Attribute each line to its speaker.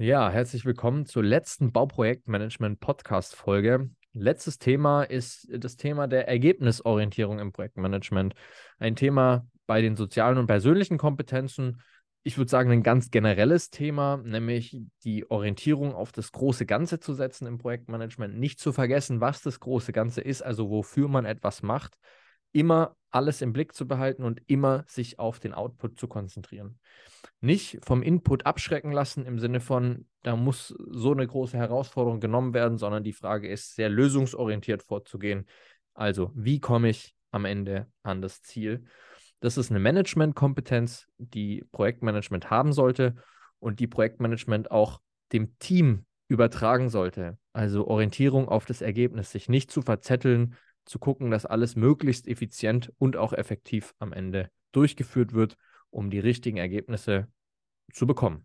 Speaker 1: Ja, herzlich willkommen zur letzten Bauprojektmanagement-Podcast-Folge. Letztes Thema ist das Thema der Ergebnisorientierung im Projektmanagement. Ein Thema bei den sozialen und persönlichen Kompetenzen ich würde sagen, ein ganz generelles Thema, nämlich die Orientierung auf das große Ganze zu setzen im Projektmanagement. Nicht zu vergessen, was das große Ganze ist, also wofür man etwas macht. Immer alles im Blick zu behalten und immer sich auf den Output zu konzentrieren nicht vom Input abschrecken lassen im Sinne von, da muss so eine große Herausforderung genommen werden, sondern die Frage ist, sehr lösungsorientiert vorzugehen. Also, wie komme ich am Ende an das Ziel? Das ist eine Management-Kompetenz, die Projektmanagement haben sollte und die Projektmanagement auch dem Team übertragen sollte. Also Orientierung auf das Ergebnis, sich nicht zu verzetteln, zu gucken, dass alles möglichst effizient und auch effektiv am Ende durchgeführt wird, um die richtigen Ergebnisse zu bekommen.